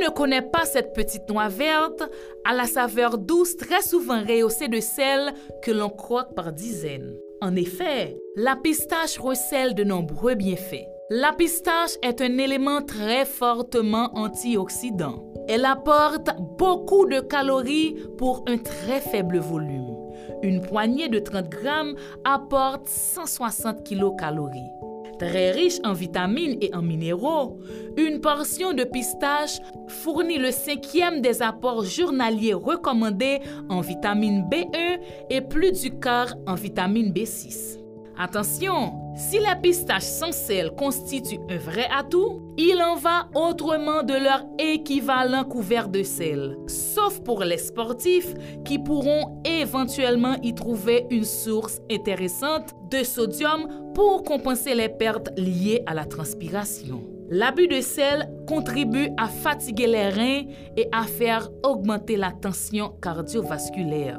ne connaît pas cette petite noix verte à la saveur douce très souvent rehaussée de sel que l'on croque par dizaines? En effet, la pistache recèle de nombreux bienfaits. La pistache est un élément très fortement antioxydant. Elle apporte beaucoup de calories pour un très faible volume. Une poignée de 30 grammes apporte 160 kilocalories. Très riche en vitamines et en minéraux, une portion de pistache fournit le cinquième des apports journaliers recommandés en vitamine B1 et plus du quart en vitamine B6. Attention, si la pistache sans sel constitue un vrai atout, il en va autrement de leur équivalent couvert de sel, sauf pour les sportifs qui pourront éventuellement y trouver une source intéressante de sodium pour compenser les pertes liées à la transpiration. L'abus de sel contribue à fatiguer les reins et à faire augmenter la tension cardiovasculaire.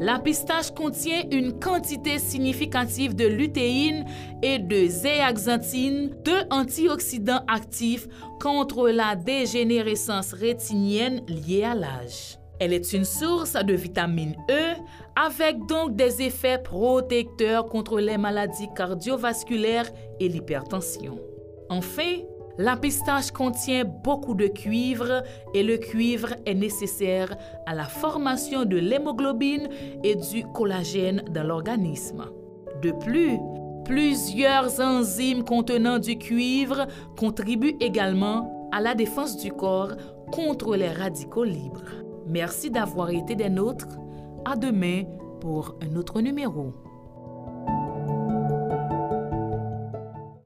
La pistache contient une quantité significative de lutéine et de zéaxanthine, deux antioxydants actifs contre la dégénérescence rétinienne liée à l'âge. Elle est une source de vitamine E avec donc des effets protecteurs contre les maladies cardiovasculaires et l'hypertension. Enfin, la pistache contient beaucoup de cuivre et le cuivre est nécessaire à la formation de l'hémoglobine et du collagène dans l'organisme. De plus, plusieurs enzymes contenant du cuivre contribuent également à la défense du corps contre les radicaux libres. Merci d'avoir été des nôtres. À demain pour un autre numéro.